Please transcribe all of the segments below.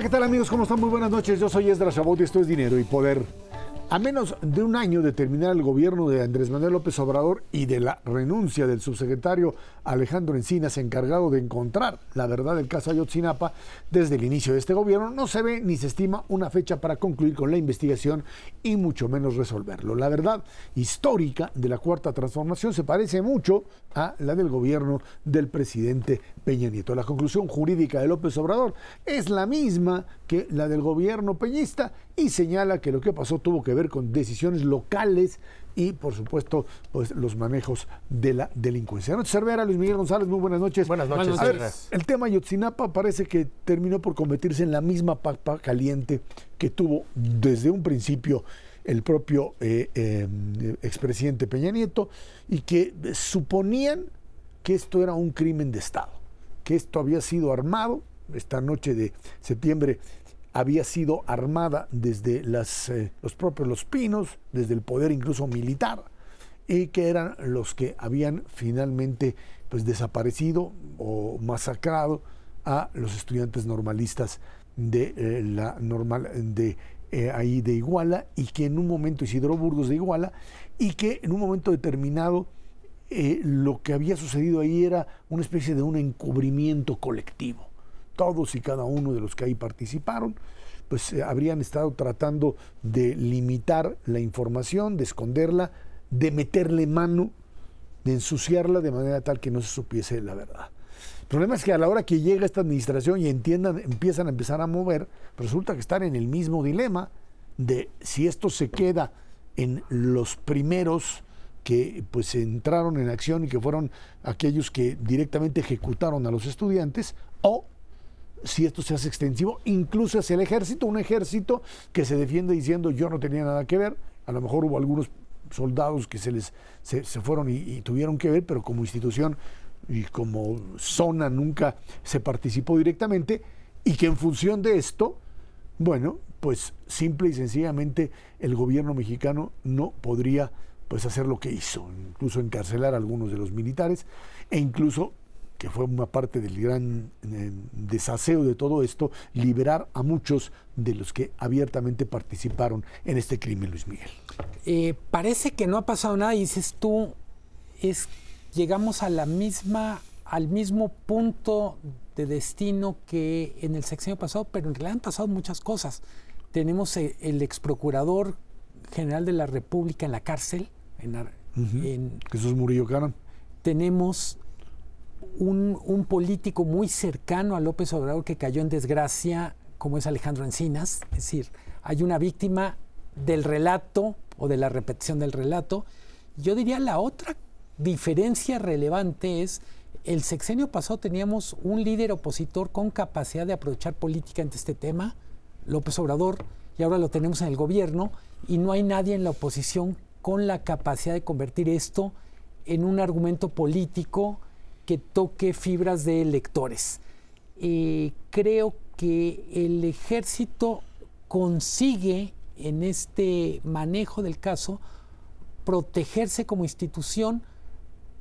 Hola, ¿qué tal amigos? ¿Cómo están? Muy buenas noches. Yo soy Esdras Chabot y esto es Dinero y Poder. A menos de un año de terminar el gobierno de Andrés Manuel López Obrador y de la renuncia del subsecretario Alejandro Encinas, encargado de encontrar la verdad del caso Ayotzinapa, desde el inicio de este gobierno no se ve ni se estima una fecha para concluir con la investigación y mucho menos resolverlo. La verdad histórica de la Cuarta Transformación se parece mucho a la del gobierno del presidente Peña Nieto. La conclusión jurídica de López Obrador es la misma que la del gobierno peñista y señala que lo que pasó tuvo que ver con decisiones locales y, por supuesto, pues los manejos de la delincuencia. Noche Cervera, Luis Miguel González, muy buenas noches. Buenas noches. A ver, el tema Yotzinapa parece que terminó por convertirse en la misma papa caliente que tuvo desde un principio el propio eh, eh, expresidente Peña Nieto y que suponían que esto era un crimen de Estado, que esto había sido armado esta noche de septiembre había sido armada desde eh, los propios Los Pinos, desde el poder incluso militar, y que eran los que habían finalmente pues, desaparecido o masacrado a los estudiantes normalistas de eh, la normal de eh, ahí de Iguala y que en un momento Isidro Burgos de Iguala y que en un momento determinado lo que había sucedido ahí era una especie de un encubrimiento colectivo todos y cada uno de los que ahí participaron, pues eh, habrían estado tratando de limitar la información, de esconderla, de meterle mano, de ensuciarla de manera tal que no se supiese la verdad. El problema es que a la hora que llega esta administración y entiendan, empiezan a empezar a mover, resulta que están en el mismo dilema de si esto se queda en los primeros que pues entraron en acción y que fueron aquellos que directamente ejecutaron a los estudiantes o si esto se hace extensivo, incluso hacia el ejército, un ejército que se defiende diciendo yo no tenía nada que ver, a lo mejor hubo algunos soldados que se les se, fueron y, tuvieron que ver, pero como institución y como zona nunca se participó directamente, y que en función de esto, bueno, pues simple y sencillamente el gobierno mexicano no podría pues hacer lo que hizo, incluso encarcelar a algunos de los militares e incluso que fue una parte del gran eh, desaseo de todo esto, liberar a muchos de los que abiertamente participaron en este crimen, Luis Miguel. Eh, parece que no ha pasado nada y dices tú, es, llegamos a la misma, al mismo punto de destino que en el sexenio pasado, pero en realidad han pasado muchas cosas. Tenemos eh, el, ex procurador general de la República en la cárcel, en, Jesús Murillo Caram. Tenemos un, político muy cercano a López Obrador que cayó en desgracia, como es Alejandro Encinas. Es decir, hay una víctima del relato o de la repetición del relato. Yo diría la otra diferencia relevante es el sexenio pasado teníamos un líder opositor con capacidad de aprovechar políticamente este tema, López Obrador, y ahora lo tenemos en el gobierno, y no hay nadie en la oposición con la capacidad de convertir esto en un argumento político que toque fibras de electores. Eh, creo que el ejército consigue en este manejo del caso protegerse como institución,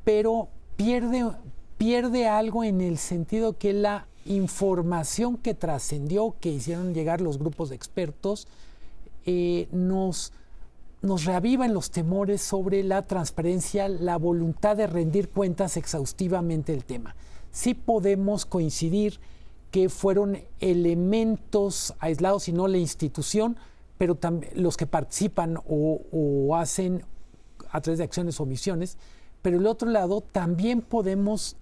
pero pierde, pierde algo en el sentido que la información que trascendió, que hicieron llegar los grupos de expertos, eh, nos nos reavivan los temores sobre la transparencia, la voluntad de rendir cuentas exhaustivamente del tema. Sí podemos coincidir que fueron elementos aislados y no la institución, pero los que participan o, hacen a través de acciones o omisiones. Pero el otro lado también podemos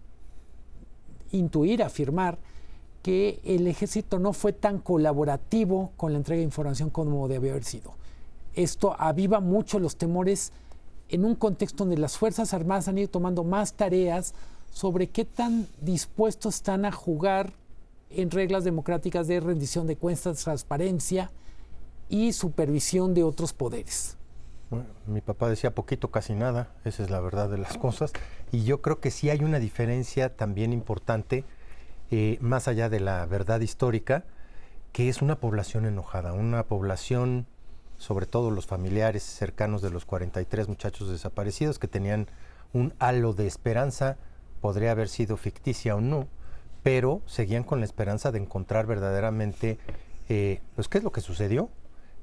intuir, afirmar que el ejército no fue tan colaborativo con la entrega de información como debe haber sido esto aviva mucho los temores en un contexto donde las Fuerzas Armadas han ido tomando más tareas sobre qué tan dispuestos están a jugar en reglas democráticas de rendición de cuentas, transparencia y supervisión de otros poderes. mi papá decía poquito, casi nada, esa es la verdad de las cosas, y yo creo que sí hay una diferencia también importante, eh, más allá de la verdad histórica, que es una población enojada, una población sobre todo los familiares cercanos de los 43 muchachos desaparecidos que tenían un halo de esperanza, podría haber sido ficticia o no, pero seguían con la esperanza de encontrar verdaderamente, eh, pues, qué es lo que sucedió.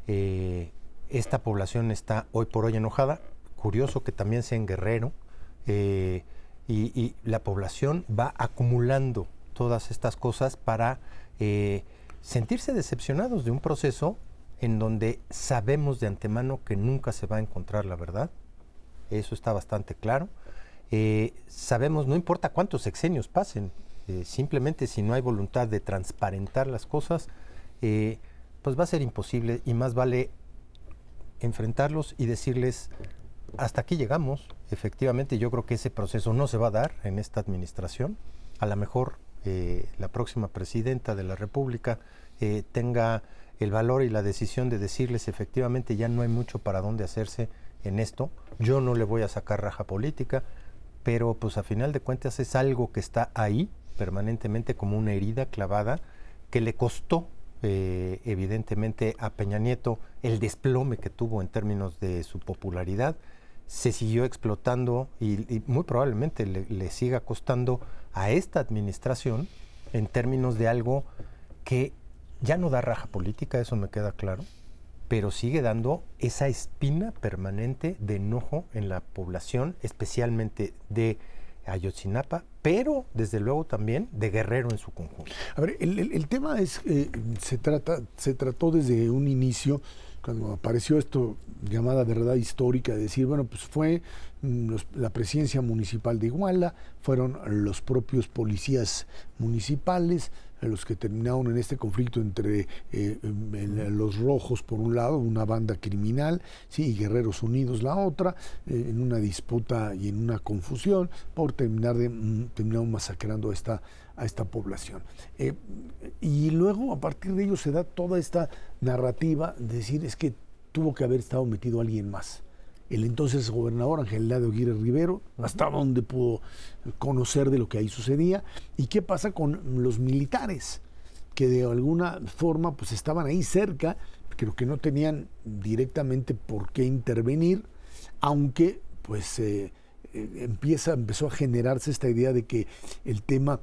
Eh, esta población está hoy por hoy enojada, curioso que también sea en Guerrero, eh, y, la población va acumulando todas estas cosas para sentirse decepcionados de un proceso en donde sabemos de antemano que nunca se va a encontrar la verdad. Eso está bastante claro. sabemos, no importa cuántos sexenios pasen, eh, simplemente si no hay voluntad de transparentar las cosas, eh, pues va a ser imposible y más vale enfrentarlos y decirles, hasta aquí llegamos. Efectivamente, yo creo que ese proceso no se va a dar en esta administración. A lo mejor eh, la próxima presidenta de la República tenga el valor y la decisión de decirles, efectivamente, ya no hay mucho para dónde hacerse en esto. Yo no le voy a sacar raja política, pero pues a final de cuentas es algo que está ahí permanentemente como una herida clavada que le costó eh, evidentemente a Peña Nieto el desplome que tuvo en términos de su popularidad, se siguió explotando y, muy probablemente le, siga costando a esta administración en términos de algo que ya no da raja política, eso me queda claro, pero sigue dando esa espina permanente de enojo en la población, especialmente de Ayotzinapa, pero desde luego también de Guerrero en su conjunto. A ver, el, tema es, eh, se, trata, se trató desde un inicio, cuando apareció esto llamada verdad histórica, de decir, bueno, pues fue mm, la presidencia municipal de Iguala, fueron los propios policías municipales, los que terminaron en este conflicto entre eh, los rojos por un lado, una banda criminal, sí, y Guerreros Unidos la otra, eh, en una disputa y en una confusión por terminar de mm, terminaron masacrando a esta a esta población. Eh, y luego a partir de ello se da toda esta narrativa de decir es que tuvo que haber estado metido alguien más el entonces gobernador Ángel Lado Aguirre Rivero, hasta dónde pudo conocer de lo que ahí sucedía, y qué pasa con los militares, que de alguna forma pues estaban ahí cerca, creo que no tenían directamente por qué intervenir, aunque pues eh, eh, empieza, empezó a generarse esta idea de que el tema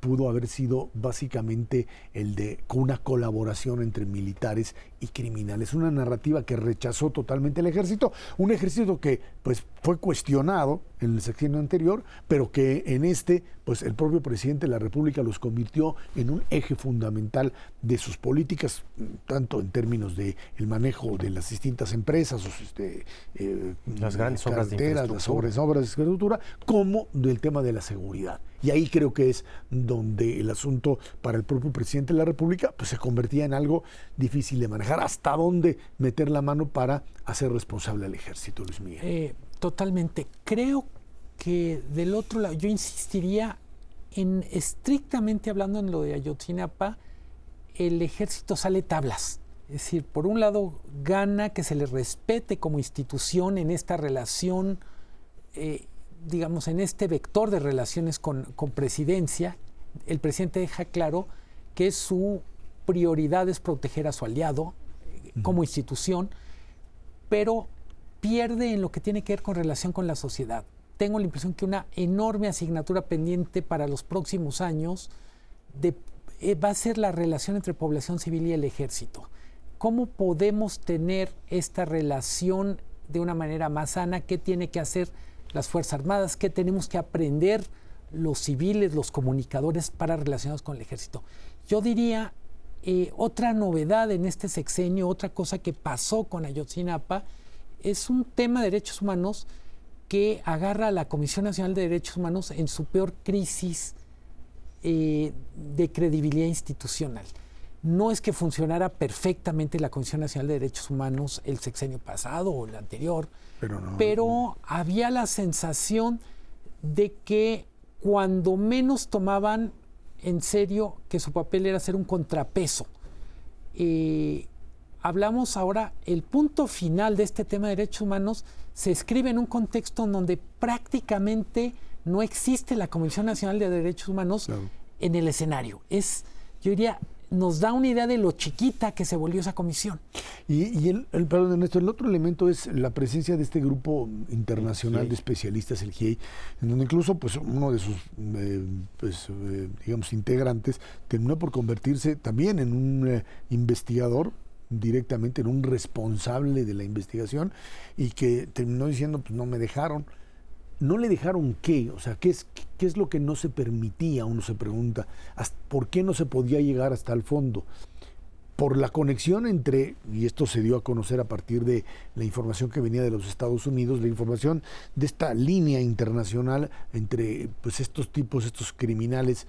pudo haber sido básicamente el de una colaboración entre militares y criminales, una narrativa que rechazó totalmente el ejército, un ejército que pues fue cuestionado en el sexenio anterior, pero que en este, pues el propio presidente de la República los convirtió en un eje fundamental de sus políticas, tanto en términos de el manejo de las distintas empresas, este, eh, las grandes obras de las obras, obras de infraestructura, como del tema de la seguridad. Y ahí creo que es donde el asunto para el propio presidente de la República pues, se convertía en algo difícil de manejar. ¿Hasta dónde meter la mano para hacer responsable al ejército, Luis Miguel? Eh, totalmente. Creo que del otro lado, yo insistiría en estrictamente hablando en lo de Ayotzinapa, el ejército sale tablas. Es decir, por un lado gana que se le respete como institución en esta relación, eh, digamos, en este vector de relaciones con, con, presidencia. El presidente deja claro que su prioridad es proteger a su aliado como institución, pero pierde en lo que tiene que ver con relación con la sociedad. Tengo la impresión que una enorme asignatura pendiente para los próximos años eh, va a ser la relación entre población civil y el ejército. ¿Cómo podemos tener esta relación de una manera más sana? ¿Qué tiene que hacer las Fuerzas Armadas? ¿Qué tenemos que aprender los civiles, los comunicadores para relacionarnos con el ejército? Yo diría, eh, otra novedad en este sexenio, otra cosa que pasó con Ayotzinapa, es un tema de derechos humanos que agarra a la Comisión Nacional de Derechos Humanos en su peor crisis eh, de credibilidad institucional. No es que funcionara perfectamente la Comisión Nacional de Derechos Humanos el sexenio pasado o el anterior, pero, pero había la sensación de que cuando menos tomaban en serio que su papel era ser un contrapeso. Eh, hablamos ahora, el punto final de este tema de derechos humanos se escribe en un contexto en donde prácticamente no existe la Comisión Nacional de Derechos Humanos en el escenario. Es, yo diría, nos da una idea de lo chiquita que se volvió esa comisión. Y, el, el, perdón, Ernesto, el otro elemento es la presencia de este grupo internacional de especialistas, el GIEI, en donde incluso pues, uno de sus eh, pues, eh, digamos, integrantes terminó por convertirse también en un eh, investigador directamente en un responsable de la investigación y que terminó diciendo pues no me dejaron no le dejaron qué, o sea, qué es, qué es lo que no se permitía, uno se pregunta, ¿por qué no se podía llegar hasta el fondo? Por la conexión entre, y esto se dio a conocer a partir de la información que venía de los Estados Unidos, la información de esta línea internacional entre pues, estos tipos, estos criminales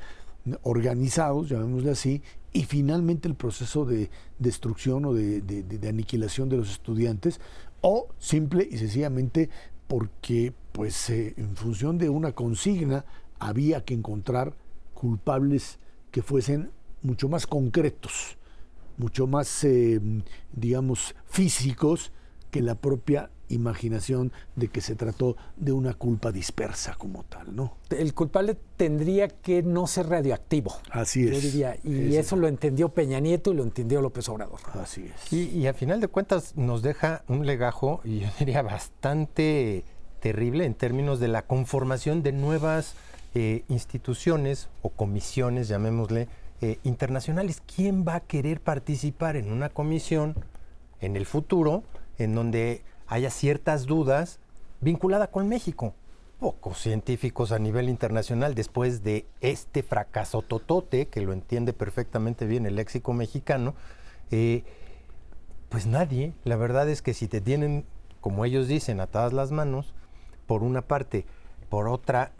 organizados, llamémosle así, y finalmente el proceso de destrucción o de, de aniquilación de los estudiantes, o simple y sencillamente porque pues eh, en función de una consigna había que encontrar culpables que fuesen mucho más concretos, mucho más, eh, digamos, físicos que la propia imaginación de que se trató de una culpa dispersa como tal, ¿no? El culpable tendría que no ser radioactivo. Así es. y eso lo entendió Peña Nieto y lo entendió López Obrador. Así es. Y, y a final de cuentas nos deja un legajo, y yo diría bastante terrible en términos de la conformación de nuevas eh, instituciones o comisiones, llamémosle, eh, internacionales. ¿Quién va a querer participar en una comisión en el futuro en donde haya ciertas dudas vinculadas con México? Pocos científicos a nivel internacional, después de este fracaso totote, que lo entiende perfectamente bien el léxico mexicano, eh, pues nadie, la verdad es que si te tienen, como ellos dicen, atadas las manos, por una parte. Por otra,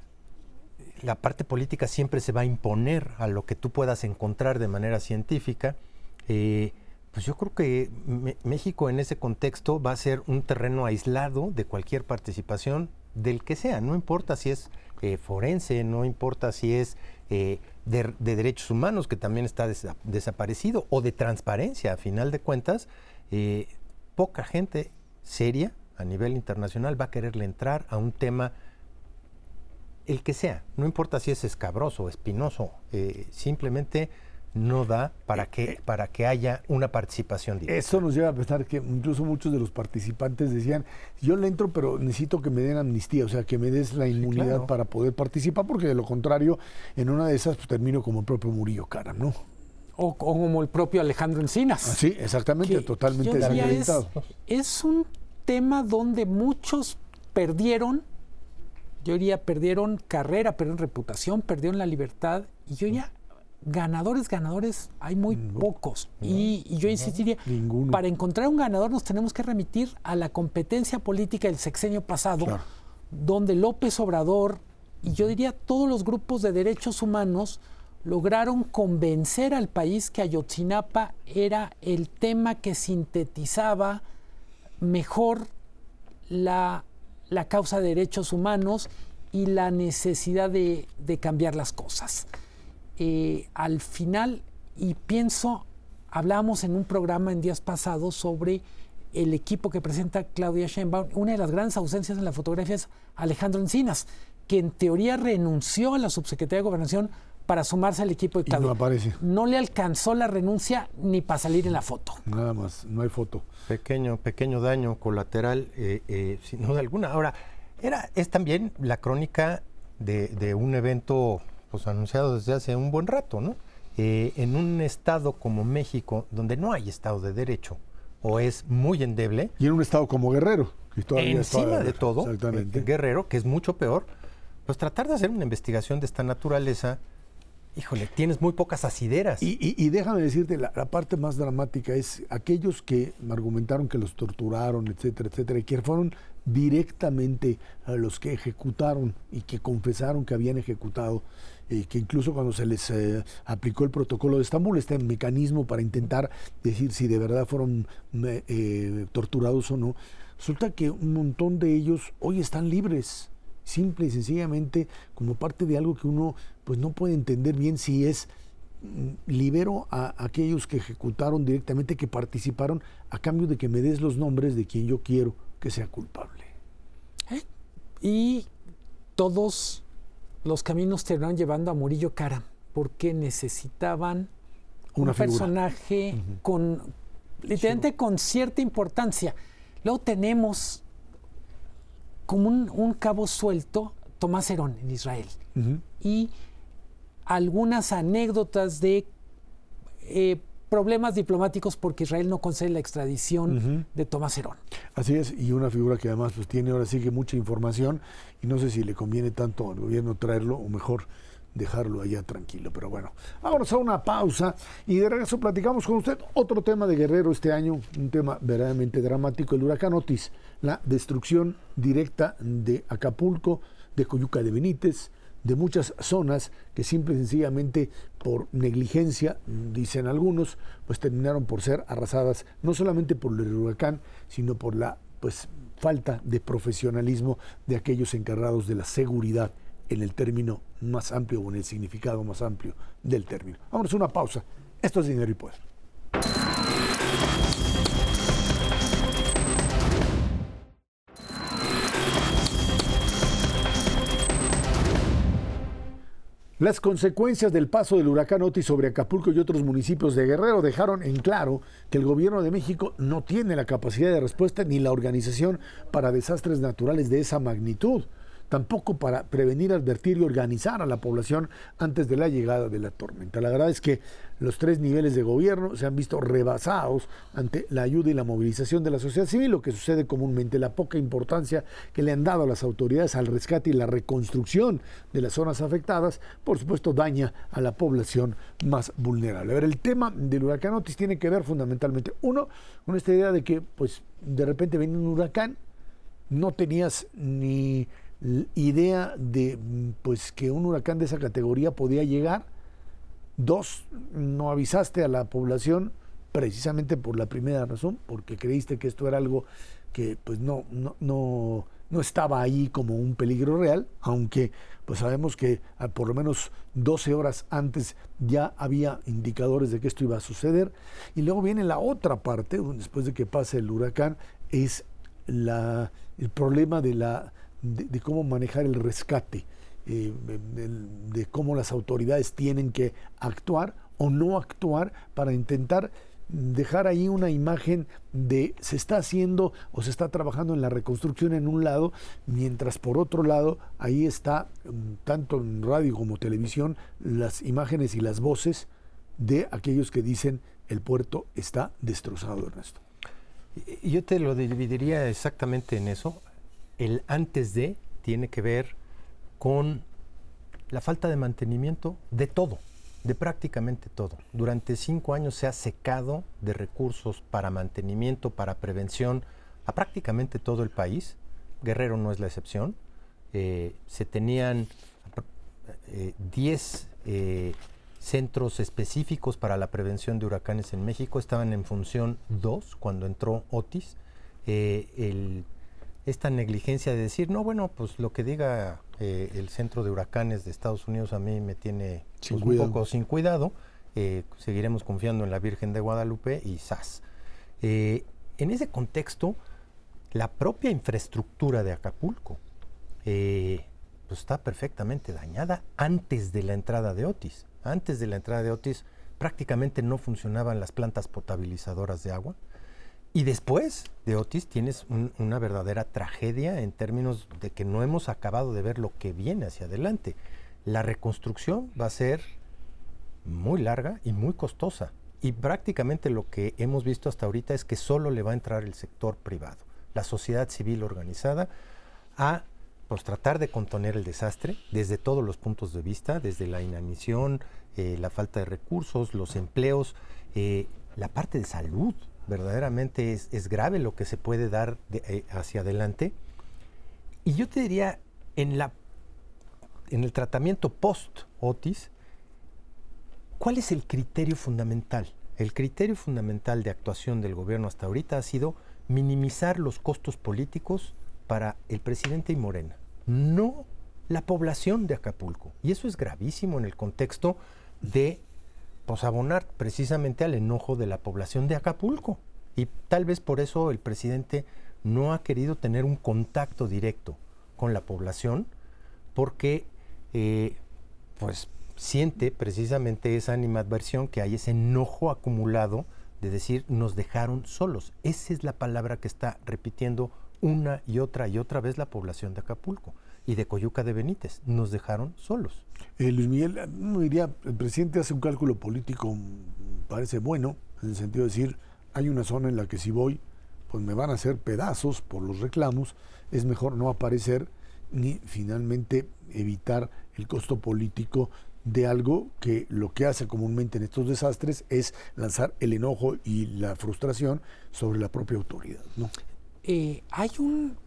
la parte política siempre se va a imponer a lo que tú puedas encontrar de manera científica. Eh, pues yo creo que México en ese contexto va a ser un terreno aislado de cualquier participación del que sea, no importa si es eh, forense, no importa si es eh, de, derechos humanos, que también está desaparecido, o de transparencia, a final de cuentas, poca gente seria a nivel internacional va a quererle entrar a un tema, el que sea, no importa si es escabroso o espinoso, eh, simplemente no da para eh, que, eh. para que haya una participación directa. Eso nos lleva a pensar que incluso muchos de los participantes decían, yo le entro, pero necesito que me den amnistía, o sea, que me des la inmunidad para poder participar, porque de lo contrario, en una de esas pues, termino como el propio Murillo Caram, ¿no? O, como el propio Alejandro Encinas. Ah, sí, exactamente, totalmente desacreditado. es un tema donde muchos perdieron, yo diría, perdieron carrera, perdieron reputación, perdieron la libertad, y yo ya ganadores, ganadores, hay muy pocos. y, yo insistiría, para encontrar un ganador nos tenemos que remitir a la competencia política del sexenio pasado, donde López Obrador, y yo diría todos los grupos de derechos humanos, lograron convencer al país que Ayotzinapa era el tema que sintetizaba mejor la, causa de derechos humanos y la necesidad de, cambiar las cosas. Eh, al final, y pienso, hablamos en un programa en días pasados sobre el equipo que presenta Claudia Sheinbaum. Una de las grandes ausencias en la fotografía es Alejandro Encinas, que en teoría renunció a la subsecretaría de Gobernación para sumarse al equipo de Claudia. no aparece. No le alcanzó la renuncia ni para salir en la foto. Nada más, no hay foto. Pequeño, pequeño daño colateral, eh, eh, sin duda alguna. Ahora, era, es también la crónica de, un evento pues, anunciado desde hace un buen rato, ¿no? Eh, en un estado como México, donde no hay Estado de Derecho, o es muy endeble. Y en un estado como Guerrero, que todavía encima de todo, Guerrero, que es mucho peor, pues tratar de hacer una investigación de esta naturaleza Híjole, tienes muy pocas asideras. Y, déjame decirte, la, parte más dramática es aquellos que argumentaron que los torturaron, etcétera, etcétera, y que fueron directamente a los que ejecutaron y que confesaron que habían ejecutado, y que incluso cuando se les eh, aplicó el protocolo de Estambul, este mecanismo para intentar decir si de verdad fueron eh, torturados o no, resulta que un montón de ellos hoy están libres simple y sencillamente como parte de algo que uno pues no puede entender bien si es mm, libero a aquellos que ejecutaron directamente, que participaron, a cambio de que me des los nombres de quien yo quiero que sea culpable. ¿Eh? Y todos los caminos terminaron llevando a Murillo Cara, porque necesitaban Una un figura. personaje con literalmente con cierta importancia. Luego tenemos como un, un cabo suelto Tomás Herón en Israel. Y algunas anécdotas de eh, problemas diplomáticos porque Israel no concede la extradición de Tomás Herón. Así es, y una figura que además pues tiene ahora sí que mucha información y no sé si le conviene tanto al gobierno traerlo o mejor dejarlo allá tranquilo, pero bueno, vámonos a una pausa y de regreso platicamos con usted otro tema de Guerrero este año, un tema verdaderamente dramático, el huracán Otis, la destrucción directa de Acapulco, de Coyuca de Benítez, de muchas zonas que simple y sencillamente por negligencia, dicen algunos, pues terminaron por ser arrasadas no solamente por el huracán, sino por la pues falta de profesionalismo de aquellos encargados de la seguridad en el término más amplio o en el significado más amplio del término. Vámonos a una pausa. Esto es Dinero y Poder. Las consecuencias del paso del huracán Otis sobre Acapulco y otros municipios de Guerrero dejaron en claro que el gobierno de México no tiene la capacidad de respuesta ni la organización para desastres naturales de esa magnitud, tampoco para prevenir, advertir y organizar a la población antes de la llegada de la tormenta. La verdad es que los tres niveles de gobierno se han visto rebasados ante la ayuda y la movilización de la sociedad civil, lo que sucede comúnmente, la poca importancia que le han dado a las autoridades al rescate y la reconstrucción de las zonas afectadas, por supuesto daña a la población más vulnerable. A ver, el tema del huracán Otis tiene que ver fundamentalmente, uno, con esta idea de que pues de repente viene un huracán, no tenías ni idea de pues que un huracán de esa categoría podía llegar. Dos, no avisaste a la población precisamente por la primera razón, porque creíste que esto era algo que pues no, no, no, no estaba ahí como un peligro real, aunque pues sabemos que a por lo menos 12 horas antes ya había indicadores de que esto iba a suceder. Y luego viene la otra parte, después de que pase el huracán, es la, el problema de, la, de, de cómo manejar el rescate, eh, el- de cómo las autoridades tienen que actuar o no actuar para intentar dejar ahí una imagen de se está haciendo o se está trabajando en la reconstrucción en un lado, mientras por otro lado ahí está, mm, tanto en radio como televisión, las imágenes y las voces de aquellos que dicen el puerto está destrozado, Ernesto. Yo te lo dividiría exactamente en eso. El antes de tiene que ver con la falta de mantenimiento de todo, de prácticamente todo. Durante cinco años se ha secado de recursos para mantenimiento, para prevención a prácticamente todo el país. Guerrero no es la excepción. Eh, se tenían apro- eh, 10 eh, centros específicos para la prevención de huracanes en México. Estaban en función dos cuando entró Otis. El- esta negligencia de decir, no, bueno, pues lo que diga eh, el centro de huracanes de Estados Unidos a mí me tiene pues, un poco sin cuidado. Eh, seguiremos confiando en la Virgen de Guadalupe y ¡zas! Eh, en ese contexto, la propia infraestructura de Acapulco pues está perfectamente dañada antes de la entrada de Otis. Antes de la entrada de Otis prácticamente no funcionaban las plantas potabilizadoras de agua. Y después de Otis tienes un- una verdadera tragedia en términos de que no hemos acabado de ver lo que viene hacia adelante. La reconstrucción va a ser muy larga y muy costosa. Y prácticamente lo que hemos visto hasta ahorita es que solo le va a entrar el sector privado, la sociedad civil organizada, a pues, tratar de contener el desastre desde todos los puntos de vista, desde la inanición, eh, la falta de recursos, los empleos, eh, la parte de salud. Verdaderamente es, es grave lo que se puede dar eh, hacia adelante. Y yo te diría, en, la, en el tratamiento post-Otis, ¿Cuál es el criterio fundamental? El criterio fundamental de actuación del gobierno hasta ahorita ha sido minimizar los costos políticos para el presidente y Morena, no la población de Acapulco. Y eso es gravísimo en el contexto de pues, abonar precisamente al enojo de la población de Acapulco. Y tal vez por eso el presidente no ha querido tener un contacto directo con la población, porque eh, pues siente precisamente esa animadversión, que hay ese enojo acumulado de decir nos dejaron solos. Esa es la palabra que está repitiendo una y otra y otra vez la población de Acapulco y de Coyuca de Benítez. Nos dejaron solos. Eh, Luis Miguel, no diría, el presidente hace un cálculo político, mm, parece bueno, en el sentido de decir, hay una zona en la que si voy, pues me van a hacer pedazos por los reclamos, es mejor no aparecer ni finalmente evitar el costo político de algo que lo que hace comúnmente en estos desastres es lanzar el enojo y la frustración sobre la propia autoridad. ¿no? Eh, hay un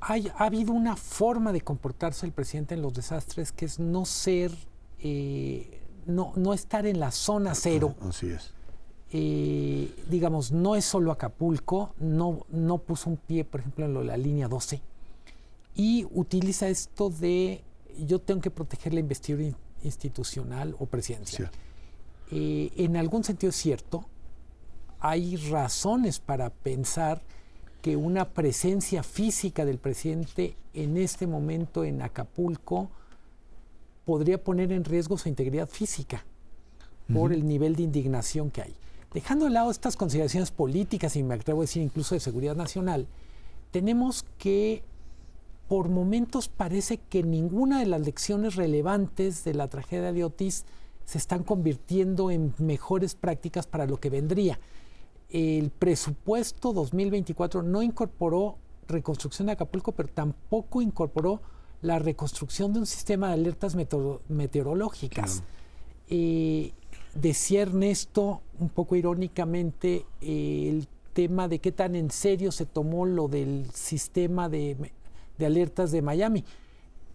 hay, ha habido una forma de comportarse el presidente en los desastres que es no ser eh, no, no estar en la zona cero. Así es. Eh, digamos, no es solo Acapulco, no, no puso un pie, por ejemplo, en la línea 12, y utiliza esto de yo tengo que proteger la investidura institucional o presidencial. Eh, en algún sentido es cierto, hay razones para pensar que una presencia física del presidente en este momento en Acapulco podría poner en riesgo su integridad física por el nivel de indignación que hay. Dejando de lado estas consideraciones políticas y me atrevo a decir incluso de seguridad nacional, tenemos que por momentos parece que ninguna de las lecciones relevantes de la tragedia de Otis se están convirtiendo en mejores prácticas para lo que vendría. El presupuesto 2024 no incorporó reconstrucción de Acapulco, pero tampoco incorporó la reconstrucción de un sistema de alertas meteorológicas. Eh, decía Ernesto, un poco irónicamente, el tema de qué tan en serio se tomó lo del sistema de de alertas de Miami.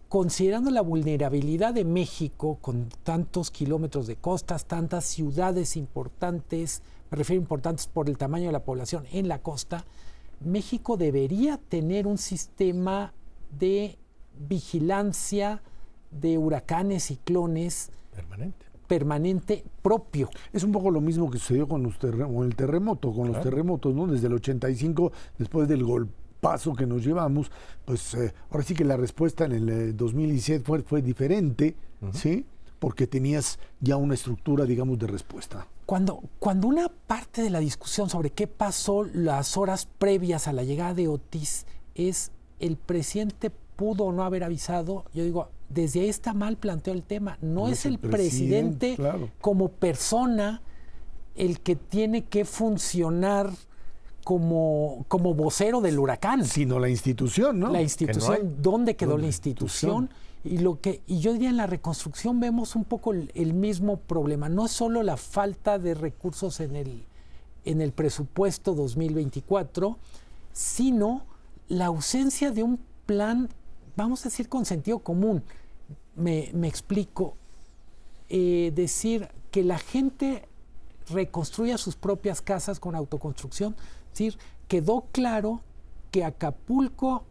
Considerando la vulnerabilidad de México con tantos kilómetros de costas, tantas ciudades importantes, me refiero importantes por el tamaño de la población en la costa, México debería tener un sistema de vigilancia de huracanes, ciclones permanente, permanente propio. Es un poco lo mismo que sucedió con, los el terremoto, con los terremotos, ¿no? Desde el 85, después del golpe paso que nos llevamos, pues eh, ahora sí que la respuesta en el 2017 eh, fue, fue diferente, ¿sí? Porque tenías ya una estructura, digamos, de respuesta. Cuando, cuando una parte de la discusión sobre qué pasó las horas previas a la llegada de Otis es el presidente pudo o no haber avisado, yo digo, desde ahí está mal planteado el tema. No, es, el presidente, como persona el que tiene que funcionar como, como vocero del huracán. Sino la institución, ¿no? La institución, ¿dónde quedó la institución? Y, lo que, y yo diría en la reconstrucción vemos un poco el, mismo problema. No es solo la falta de recursos en el, en el presupuesto 2024, sino la ausencia de un plan, vamos a decir, con sentido común. Me, explico. Eh, decir que la gente reconstruya sus propias casas con autoconstrucción decir, quedó claro que Acapulco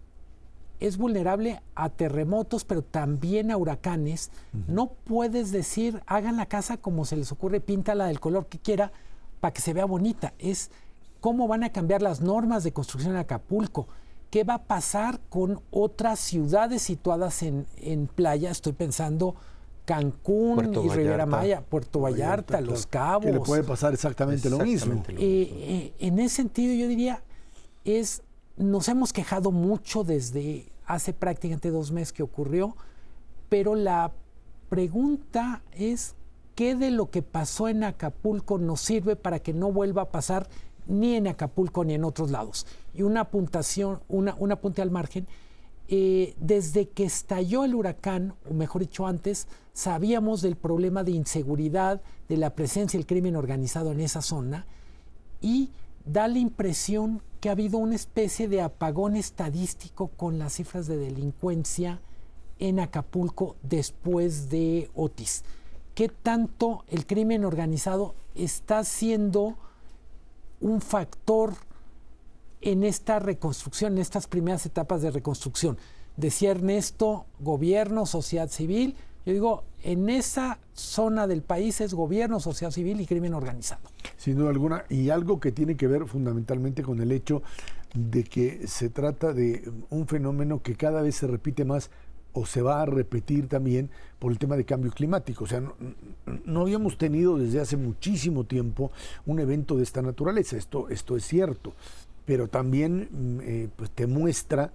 es vulnerable a terremotos, pero también a huracanes. No puedes decir, hagan la casa como se les ocurre, píntala del color que quiera para que se vea bonita. Es cómo van a cambiar las normas de construcción en Acapulco. ¿Qué va a pasar con otras ciudades situadas en, en playa? Estoy pensando Cancún y Riviera Maya, Puerto Vallarta, Los Cabos. Que le puede pasar exactamente, lo mismo. Eh, eh, en ese sentido, yo diría, es nos hemos quejado mucho desde hace prácticamente dos meses que ocurrió, pero la pregunta es qué de lo que pasó en Acapulco nos sirve para que no vuelva a pasar ni en Acapulco ni en otros lados. Y una apuntación, una, un apunte al margen, eh, desde que estalló el huracán, o mejor dicho antes, sabíamos del problema de inseguridad, de la presencia del crimen organizado en esa zona y da la impresión que ha habido una especie de apagón estadístico con las cifras de delincuencia en Acapulco después de Otis. ¿Qué tanto el crimen organizado está siendo un factor en esta reconstrucción, en estas primeras etapas de reconstrucción? Decía Ernesto, gobierno, sociedad civil, yo digo, en esa zona del país es gobierno, sociedad civil y crimen organizado. Sin duda alguna, y algo que tiene que ver fundamentalmente con el hecho de que se trata de un fenómeno que cada vez se repite más o se va a repetir también por el tema de cambio climático. O sea, no, habíamos tenido desde hace muchísimo tiempo un evento de esta naturaleza. Esto, esto es cierto, pero también mm, eh, pues te muestra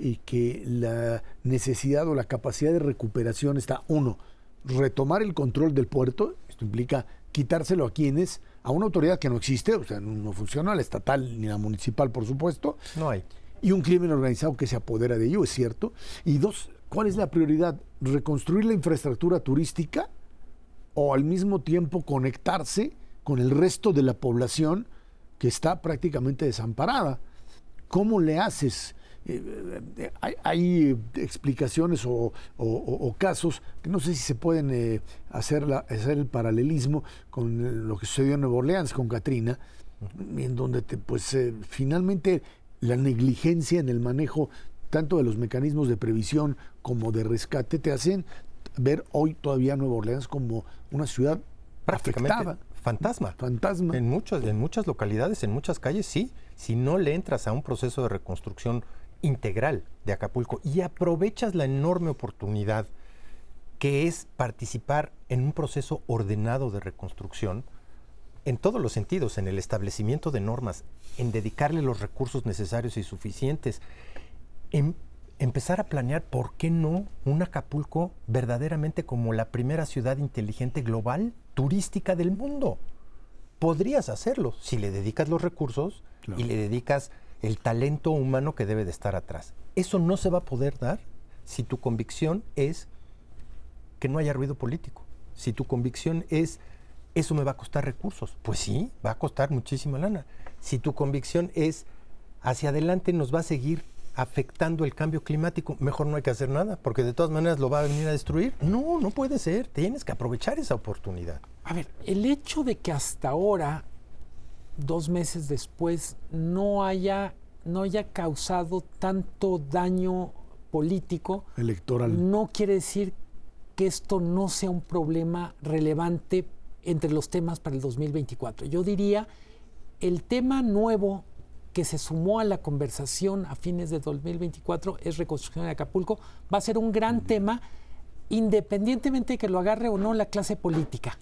eh, que la necesidad o la capacidad de recuperación está, uno, retomar el control del puerto, esto implica quitárselo a quienes, a una autoridad que no existe, o sea, no funciona, la estatal ni la municipal, por supuesto. No hay. Y un crimen organizado que se apodera de ello, es cierto. Y dos, ¿cuál es la prioridad? ¿Reconstruir la infraestructura turística o al mismo tiempo conectarse con el resto de la población que está prácticamente desamparada? ¿Cómo le haces? Eh, eh, hay, explicaciones o, casos que no sé si se pueden eh, hacer, hacer el paralelismo con lo que sucedió en Nueva Orleans con Katrina, en donde te, pues finalmente la negligencia en el manejo tanto de los mecanismos de previsión como de rescate te hacen ver hoy todavía Nueva Orleans como una ciudad prácticamente fantasma. Fantasma. En muchas, en muchas localidades, en muchas calles, sí. Si no le entras a un proceso de reconstrucción integral de Acapulco y aprovechas la enorme oportunidad que es participar en un proceso ordenado de reconstrucción en todos los sentidos, en el establecimiento de normas, en dedicarle los recursos necesarios y suficientes, en empezar a planear, ¿por qué no un Acapulco verdaderamente como la primera ciudad inteligente global turística del mundo? Podrías hacerlo si le dedicas los recursos y le dedicas el talento humano que debe de estar atrás. Eso no se va a poder dar si tu convicción es que no haya ruido político. Si tu convicción es eso me va a costar recursos, pues sí, va a costar muchísima lana. Si tu convicción es hacia adelante nos va a seguir afectando el cambio climático, mejor no hay que hacer nada, porque de todas maneras lo va a venir a destruir. No, no puede ser, tienes que aprovechar esa oportunidad. A ver, el hecho de que hasta ahora dos meses después no haya, no haya causado tanto daño político, electoral, no quiere decir que esto no sea un problema relevante entre los temas para el 2024. Yo diría, el tema nuevo que se sumó a la conversación a fines de 2024 es reconstrucción de Acapulco. Va a ser un gran tema, independientemente de que lo agarre o no la clase política.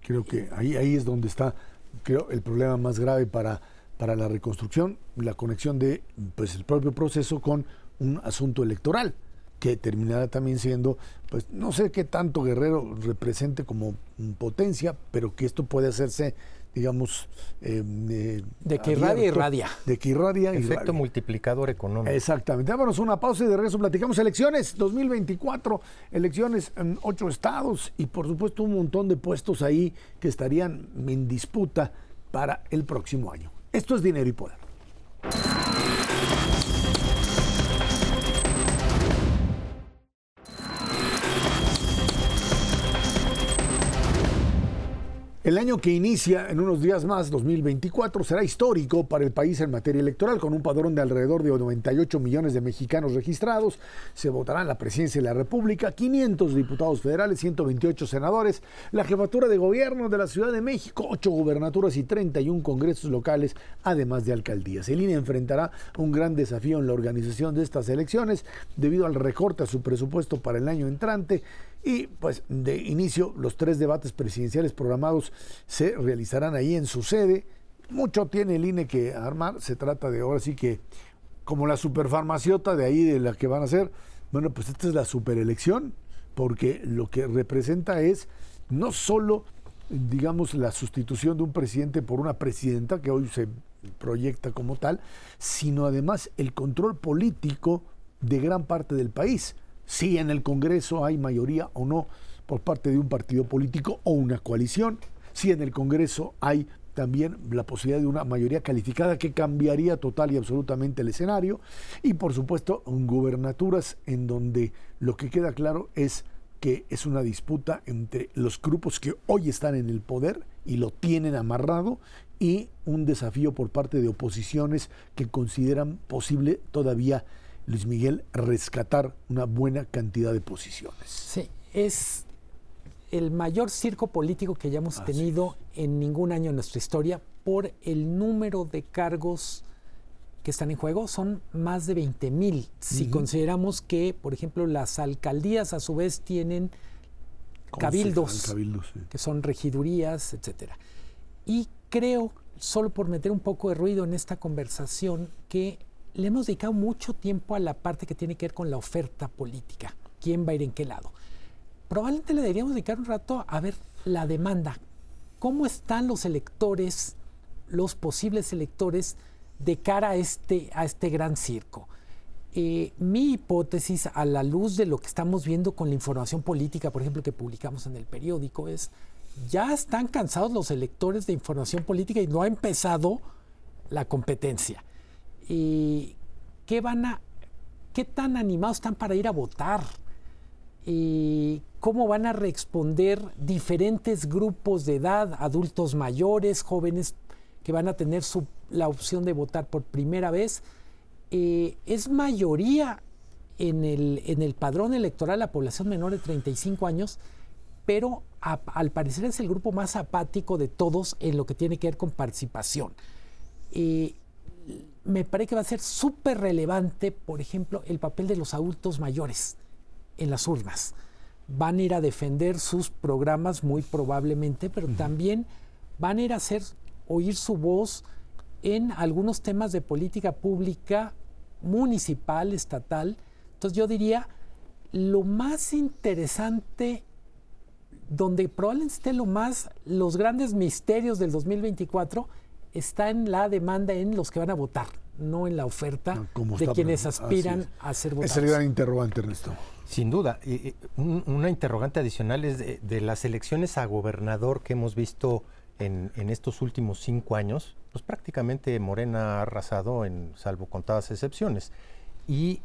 Creo que ahí, ahí es donde está creo, el problema más grave para, para la reconstrucción, la conexión de pues, el propio proceso con un asunto electoral que terminará también siendo, pues no sé qué tanto Guerrero represente como potencia, pero que esto puede hacerse, digamos... Em, eh, de que irradia, irradia. De que irradia, Efecto multiplicador económico. Exactamente. Vámonos una pausa y de regreso platicamos elecciones 2024, elecciones en ocho estados y por supuesto un montón de puestos ahí que estarían en disputa para el próximo año. Esto es Dinero y Poder. El año que inicia en unos días más, 2024, será histórico para el país en materia electoral, con un padrón de alrededor de 98 millones de mexicanos registrados. Se votará en la presidencia de la República, 500 diputados federales, 128 senadores, la jefatura de gobierno de la Ciudad de México, 8 gubernaturas y 31 congresos locales, además de alcaldías. El INE enfrentará un gran desafío en la organización de estas elecciones debido al recorte a su presupuesto para el año entrante y pues de inicio los tres debates presidenciales programados se realizarán ahí en su sede. Mucho tiene el INE que armar, se trata de ahora sí que como la superfarmaciota de ahí de la que van a ser, bueno, pues esta es la superelección, porque lo que representa es no solo, digamos, la sustitución de un presidente por una presidenta, que hoy se proyecta como tal, sino además el control político de gran parte del país. Si en el Congreso hay mayoría o no por parte de un partido político o una coalición, si en el Congreso hay también la posibilidad de una mayoría calificada que cambiaría total y absolutamente el escenario, y por supuesto gubernaturas en donde lo que queda claro es que es una disputa entre los grupos que hoy están en el poder y lo tienen amarrado y un desafío por parte de oposiciones que consideran posible todavía Luis Miguel, rescatar una buena cantidad de posiciones. Sí, es el mayor circo político que hayamos tenido en ningún año en nuestra historia por el número de cargos que están en juego son más de 20 mil. Si consideramos que, por ejemplo, las alcaldías a su vez tienen cabildos, que son regidurías, etcétera. Y creo, solo por meter un poco de ruido en esta conversación, que le hemos dedicado mucho tiempo a la parte que tiene que ver con la oferta política. ¿Quién va a ir en qué lado? Probablemente le deberíamos dedicar un rato a ver la demanda. ¿Cómo están los electores, los posibles electores? de cara a este, a este gran circo. Eh, mi hipótesis, a la luz de lo que estamos viendo con la información política, por ejemplo, que publicamos en el periódico, es ya están cansados los electores de información política y no ha empezado la competencia. ¿Y qué van a, qué tan animados están para ir a votar? ¿Y cómo van a responder diferentes grupos de edad, adultos mayores, jóvenes que van a tener la opción de votar por primera vez, eh, es mayoría en el, en el padrón electoral la población menor de 35 años, pero al parecer es el grupo más apático de todos en lo que tiene que ver con participación. Eh, me parece que va a ser súper relevante, por ejemplo, el papel de los adultos mayores en las urnas. Van a ir a defender sus programas muy probablemente, pero también van a ir a hacer oír su voz en algunos temas de política pública municipal, estatal. Entonces yo diría, lo más interesante, donde probablemente esté lo más, los grandes misterios del 2024, está en la demanda en los que van a votar, no en la oferta ah, de quienes aspiran a ser votados. Es el gran interrogante, Ernesto. Sin duda. una interrogante adicional es de las elecciones a gobernador que hemos visto en, estos últimos cinco años, pues prácticamente Morena ha arrasado en salvo contadas excepciones. Y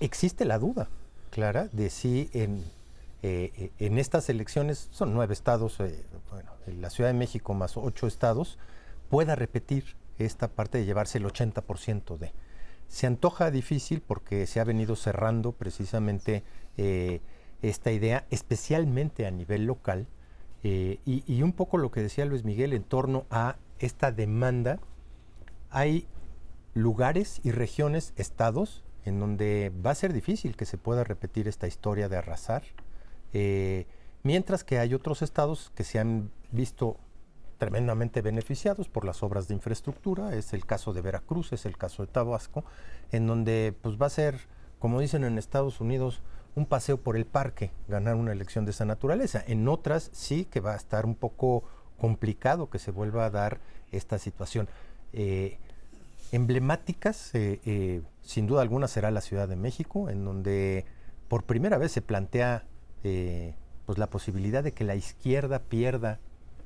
existe la duda, Clara, de si en, eh, en estas elecciones, son nueve estados, eh, bueno, en la Ciudad de México más ocho estados, pueda repetir esta parte de llevarse el 80% de. Se antoja difícil porque se ha venido cerrando precisamente eh, esta idea, especialmente a nivel local, eh, y, un poco lo que decía Luis Miguel en torno a esta demanda, hay lugares y regiones, estados, en donde va a ser difícil que se pueda repetir esta historia de arrasar, eh, mientras que hay otros estados que se han visto tremendamente beneficiados por las obras de infraestructura, es el caso de Veracruz, es el caso de Tabasco, en donde pues va a ser, como dicen en Estados Unidos, un paseo por el parque ganar una elección de esa naturaleza. En otras sí que va a estar un poco complicado que se vuelva a dar esta situación. Eh, emblemáticas, eh, eh, sin duda alguna, será la Ciudad de México, en donde por primera vez se plantea pues la posibilidad de que la izquierda pierda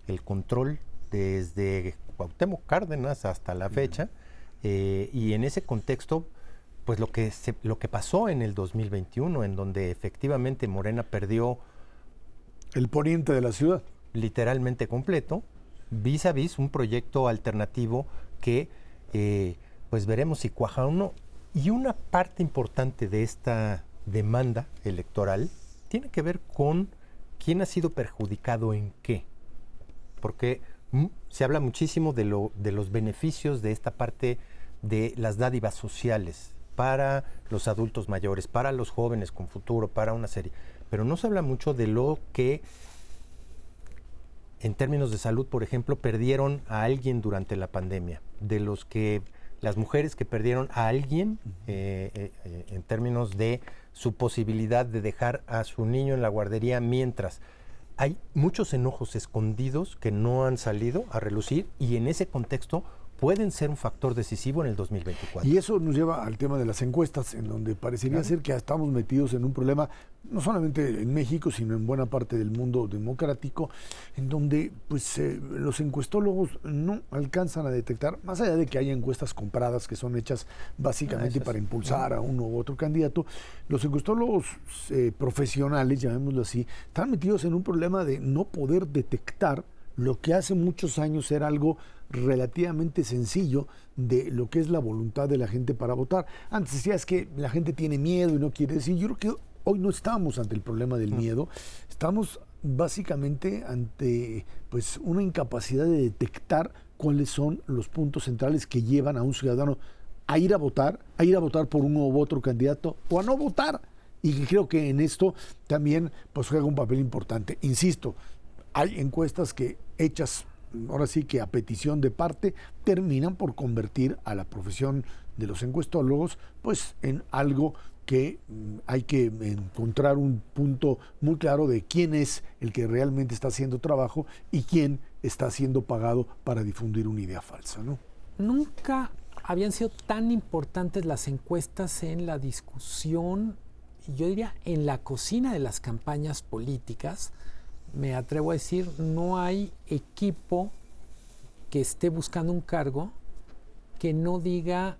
el control desde Cuauhtémoc Cárdenas hasta la fecha, y en ese contexto pues lo que, lo que pasó en el 2021, en donde efectivamente Morena perdió... El poniente de la ciudad. Literalmente completo, vis a vis un proyecto alternativo que eh, pues veremos si cuaja o no. Y una parte importante de esta demanda electoral tiene que ver con quién ha sido perjudicado en qué. Porque se habla muchísimo de, lo, de los beneficios de esta parte de las dádivas sociales, para los adultos mayores, para los jóvenes con futuro, para una serie. Pero no se habla mucho de lo que, en términos de salud, por ejemplo, perdieron a alguien durante la pandemia, de los que las mujeres que perdieron a alguien eh, eh, eh, en términos de su posibilidad de dejar a su niño en la guardería mientras hay muchos enojos escondidos que no han salido a relucir y en ese contexto pueden ser un factor decisivo en el 2024. Y eso nos lleva al tema de las encuestas, en donde parecería ser que estamos metidos en un problema, no solamente en México, sino en buena parte del mundo democrático, en donde pues eh, los encuestólogos no alcanzan a detectar, más allá de que haya encuestas compradas que son hechas básicamente ah, para impulsar a uno u otro candidato, los encuestólogos eh, profesionales, llamémoslo así, están metidos en un problema de no poder detectar lo que hace muchos años era algo relativamente sencillo de lo que es la voluntad de la gente para votar. Antes decías que la gente tiene miedo y no quiere decir. Yo creo que hoy no estamos ante el problema del mm. miedo, estamos básicamente ante pues una incapacidad de detectar cuáles son los puntos centrales que llevan a un ciudadano a ir a votar, a ir a votar por uno u otro candidato o a no votar. Y creo que en esto también pues juega un papel importante. Insisto, hay encuestas que hechas ahora sí que a petición de parte terminan por convertir a la profesión de los encuestólogos pues en algo que mm, hay que encontrar un punto muy claro de quién es el que realmente está haciendo trabajo y quién está siendo pagado para difundir una idea falsa, ¿no? Nunca habían sido tan importantes las encuestas en la discusión, y yo diría en la cocina de las campañas políticas. Me atrevo a decir, no hay equipo que esté buscando un cargo que no diga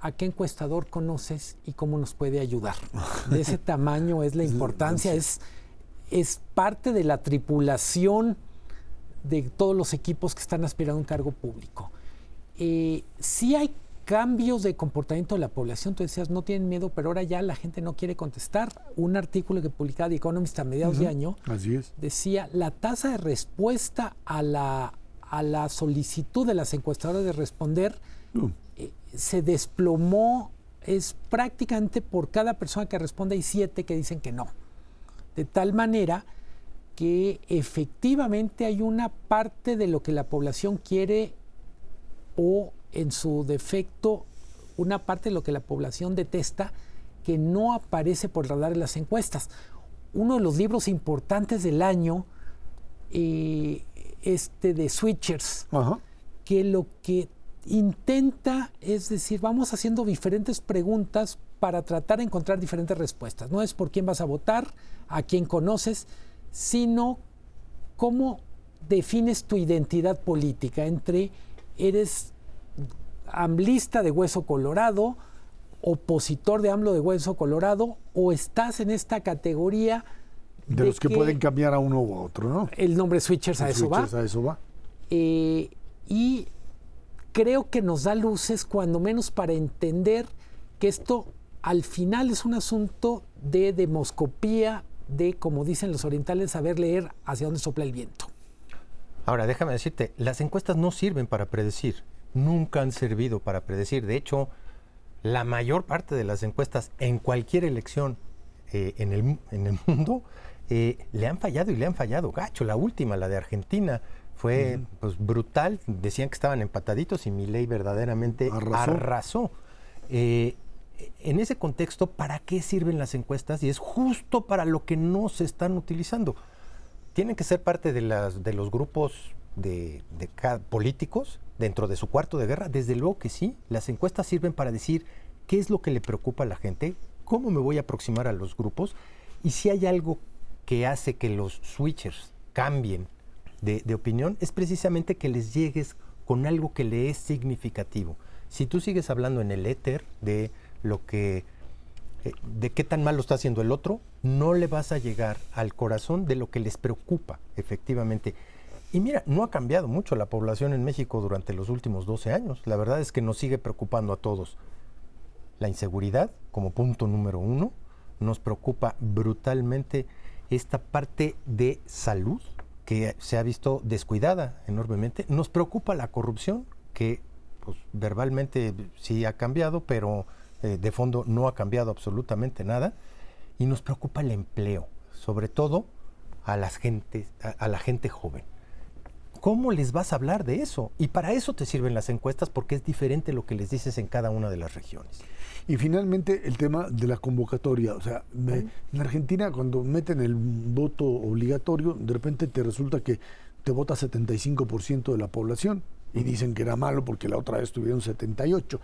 a qué encuestador conoces y cómo nos puede ayudar. De ese tamaño es la importancia, es, es parte de la tripulación de todos los equipos que están aspirando a un cargo público. Eh, sí hay cambios de comportamiento de la población, tú decías, no tienen miedo, pero ahora ya la gente no quiere contestar. Un artículo que publicaba The Economist a mediados de año decía, la tasa de respuesta a la, a la solicitud de las encuestadoras de responder uh. eh, se desplomó, es prácticamente por cada persona que responde hay siete que dicen que no. De tal manera que efectivamente hay una parte de lo que la población quiere o en su defecto una parte de lo que la población detesta que no aparece por radar en las encuestas. Uno de los libros importantes del año, eh, este de Switchers, que lo que intenta, es decir, vamos haciendo diferentes preguntas para tratar de encontrar diferentes respuestas. No es por quién vas a votar, a quién conoces, sino cómo defines tu identidad política entre eres amblista de hueso colorado, opositor de AMLO de hueso colorado, o estás en esta categoría de, los que, pueden cambiar a uno u otro, ¿no? El nombre switchers, a, eso switchers a eso va. Eh, y creo que nos da luces, cuando menos para entender que esto al final es un asunto de demoscopía, de, como dicen los orientales, saber leer hacia dónde sopla el viento. Ahora, déjame decirte, las encuestas no sirven para predecir, nunca han servido para predecir. De hecho, la mayor parte de las encuestas en cualquier elección eh, en, el, en, el, mundo eh, le han fallado y le han fallado. Gacho, la última, la de Argentina, fue pues, brutal. Decían que estaban empataditos y mi ley verdaderamente arrasó. Eh, en ese contexto, ¿para qué sirven las encuestas? Y es justo para lo que no se están utilizando. Tienen que ser parte de, las, de los grupos de, de políticos dentro de su cuarto de guerra. Desde luego que sí. Las encuestas sirven para decir qué es lo que le preocupa a la gente, cómo me voy a aproximar a los grupos y si hay algo que hace que los switchers cambien de, opinión es precisamente que les llegues con algo que le es significativo. Si tú sigues hablando en el éter de lo que eh, de qué tan mal lo está haciendo el otro, no le vas a llegar al corazón de lo que les preocupa, efectivamente. Y mira, no ha cambiado mucho la población en México durante los últimos 12 años. La verdad es que nos sigue preocupando a todos. La inseguridad, como punto número uno, nos preocupa brutalmente esta parte de salud, que se ha visto descuidada enormemente. Nos preocupa la corrupción, que pues, verbalmente sí ha cambiado, pero eh, de fondo no ha cambiado absolutamente nada. Y nos preocupa el empleo, sobre todo a, las gentes, a la gente joven. ¿Cómo les vas a hablar de eso? Y para eso te sirven las encuestas porque es diferente lo que les dices en cada una de las regiones. Y finalmente el tema de la convocatoria. O sea, en Argentina cuando meten el voto obligatorio, de repente te resulta que te vota 75% de la población y dicen que era malo porque la otra vez tuvieron 78.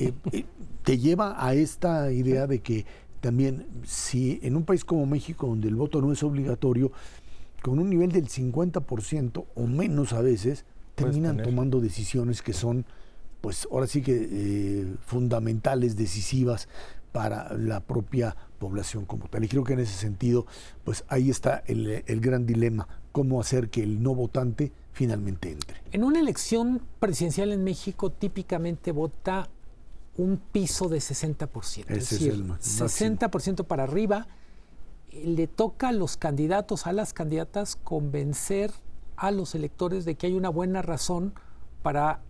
Eh, eh, te lleva a esta idea de que también si en un país como México, donde el voto no es obligatorio, con un nivel del 50% o menos a veces, terminan tomando decisiones que son pues ahora sí que eh, fundamentales, decisivas para la propia población como tal. Y creo que en ese sentido, pues ahí está el, gran dilema, cómo hacer que el no votante finalmente entre. En una elección presidencial en México típicamente vota un piso de 60%. es, decir, el 60% para arriba. Le toca a los candidatos, a las candidatas, convencer a los electores de que hay una buena razón para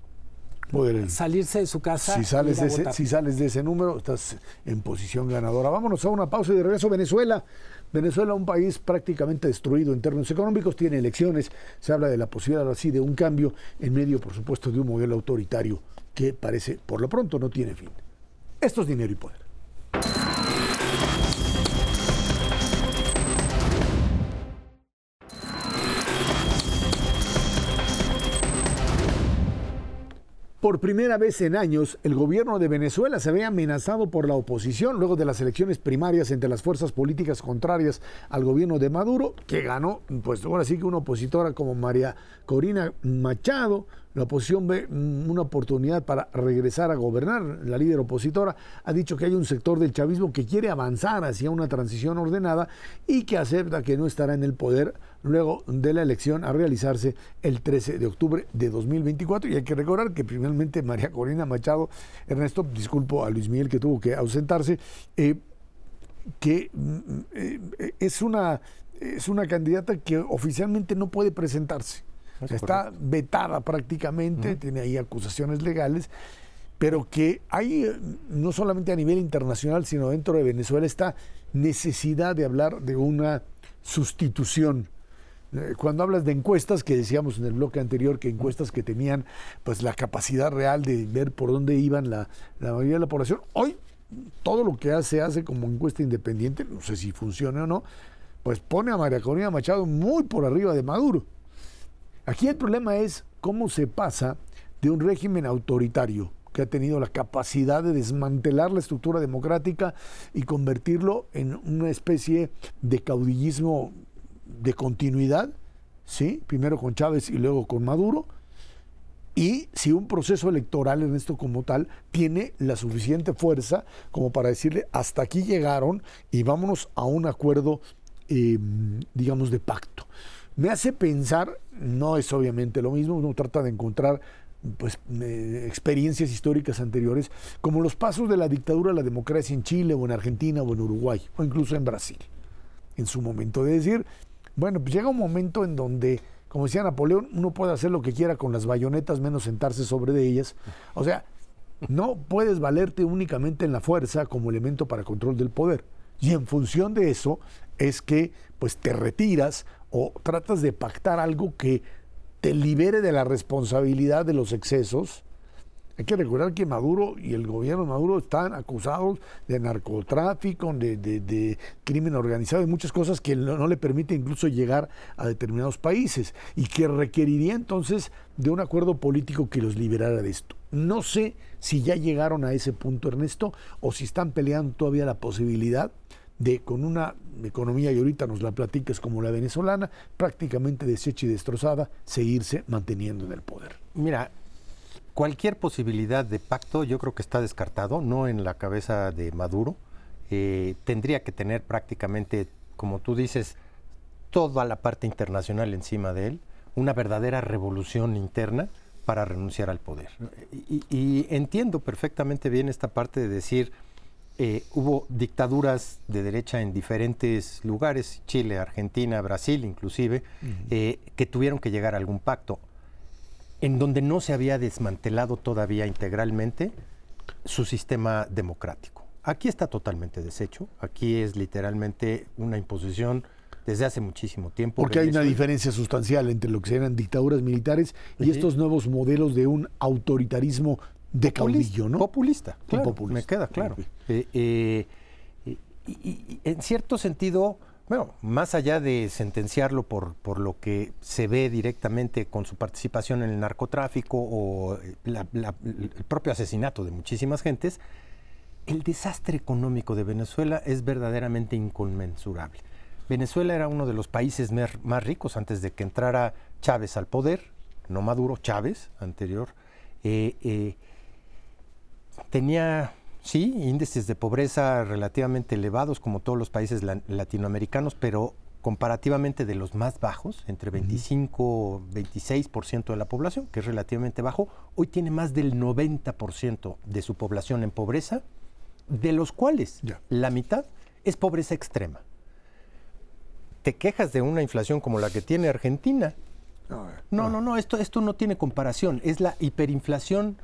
salirse de su casa. Si sales, de ese, si sales de ese número, estás en posición ganadora. Vámonos a una pausa y de regreso Venezuela. Venezuela, un país prácticamente destruido en términos económicos, tiene elecciones, se habla de la posibilidad así de un cambio en medio, por supuesto, de un modelo autoritario que parece, por lo pronto, no tiene fin. Esto es dinero y poder. Por primera vez en años, el gobierno de Venezuela se ve amenazado por la oposición luego de las elecciones primarias entre las fuerzas políticas contrarias al gobierno de Maduro, que ganó, pues ahora sí que una opositora como María Corina Machado, la oposición ve mm, una oportunidad para regresar a gobernar. La líder opositora ha dicho que hay un sector del chavismo que quiere avanzar hacia una transición ordenada y que acepta que no estará en el poder luego de la elección a realizarse el 13 de octubre de 2024. Y hay que recordar que finalmente María Corina Machado, Ernesto, disculpo a Luis Miguel que tuvo que ausentarse, eh, que mm, eh, es, una, es una candidata que oficialmente no puede presentarse está vetada prácticamente, tiene ahí acusaciones legales, pero que hay, eh, no solamente a nivel internacional, sino dentro de Venezuela, esta necesidad de hablar de una sustitución. Eh, cuando hablas de encuestas, que decíamos en el bloque anterior que encuestas que tenían pues la capacidad real de ver por dónde iban la, la mayoría de la población, hoy todo lo que hace, hace como encuesta independiente, no sé si funciona o no, pues pone a María Corina Machado muy por arriba de Maduro. Aquí el problema es cómo se pasa de un régimen autoritario que ha tenido la capacidad de desmantelar la estructura democrática y convertirlo en una especie de caudillismo de continuidad, ¿sí? primero con Chávez y luego con Maduro, y si un proceso electoral en esto como tal tiene la suficiente fuerza como para decirle hasta aquí llegaron y vámonos a un acuerdo, eh, digamos, de pacto me hace pensar, no es obviamente lo mismo, uno trata de encontrar pues experiencias históricas anteriores, como los pasos de la dictadura a la democracia en Chile o en Argentina o en Uruguay o incluso en Brasil. En su momento de decir, bueno, pues llega un momento en donde, como decía Napoleón, uno puede hacer lo que quiera con las bayonetas menos sentarse sobre de ellas. O sea, no puedes valerte únicamente en la fuerza como elemento para control del poder. Y en función de eso es que pues te retiras o tratas de pactar algo que te libere de la responsabilidad de los excesos. Hay que recordar que Maduro y el gobierno de Maduro están acusados de narcotráfico, de, crimen organizado y muchas cosas que no, le permiten incluso llegar a determinados países y que requeriría entonces de un acuerdo político que los liberara de esto. No sé si ya llegaron a ese punto, Ernesto, o si están peleando todavía la posibilidad de con una economía, y ahorita nos la platiques como la venezolana, prácticamente deshecha y destrozada, seguirse manteniendo en el poder. Mira, cualquier posibilidad de pacto yo creo que está descartado, no en la cabeza de Maduro. Eh, tendría que tener prácticamente, como tú dices, toda la parte internacional encima de él, una verdadera revolución interna para renunciar al poder. y entiendo perfectamente bien esta parte de decir, eh, hubo dictaduras de derecha en diferentes lugares, Chile, Argentina, Brasil inclusive, eh, que tuvieron que llegar a algún pacto, en donde no se había desmantelado todavía integralmente su sistema democrático. Aquí está totalmente deshecho, aquí es literalmente una imposición desde hace muchísimo tiempo. Porque hay una diferencia sustancial entre lo que eran dictaduras militares y estos nuevos modelos de un autoritarismo de caudillo, ¿no? Populista, claro, me queda claro. Eh, eh, y, en cierto sentido, bueno, más allá de sentenciarlo por, por lo que se ve directamente con su participación en el narcotráfico o eh, el propio asesinato de muchísimas gentes, el desastre económico de Venezuela es verdaderamente inconmensurable. Venezuela era uno de los países más ricos antes de que entrara Chávez al poder, no Maduro, Chávez anterior. Eh, tenía, sí, índices de pobreza relativamente elevados, como todos los países latinoamericanos, pero comparativamente de los más bajos, entre 25 y 26% de la población, que es relativamente bajo, hoy tiene más del 90% de su población en pobreza, de los cuales la mitad es pobreza extrema. Te quejas de una inflación como la que tiene Argentina. No, no, no, esto, esto no tiene comparación. Es la hiperinflación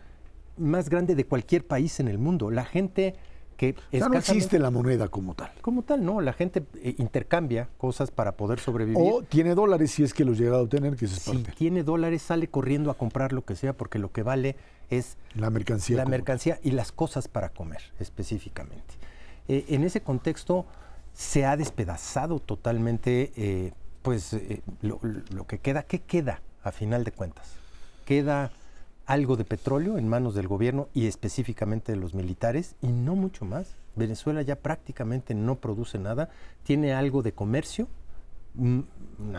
más grande de cualquier país en el mundo. La gente que ya no existe la moneda como tal. Como tal, no. La gente eh, intercambia cosas para poder sobrevivir. O tiene dólares si es que los llega a obtener, que es si tiene dólares, sale corriendo a comprar lo que sea porque lo que vale es la mercancía. La mercancía y las cosas para comer, específicamente. Eh, en ese contexto se ha despedazado totalmente eh, pues lo, lo que queda. ¿Qué queda a final de cuentas? Queda algo de petróleo en manos del gobierno y específicamente de los militares y no mucho más. Venezuela ya prácticamente no produce nada, tiene algo de comercio. Mm,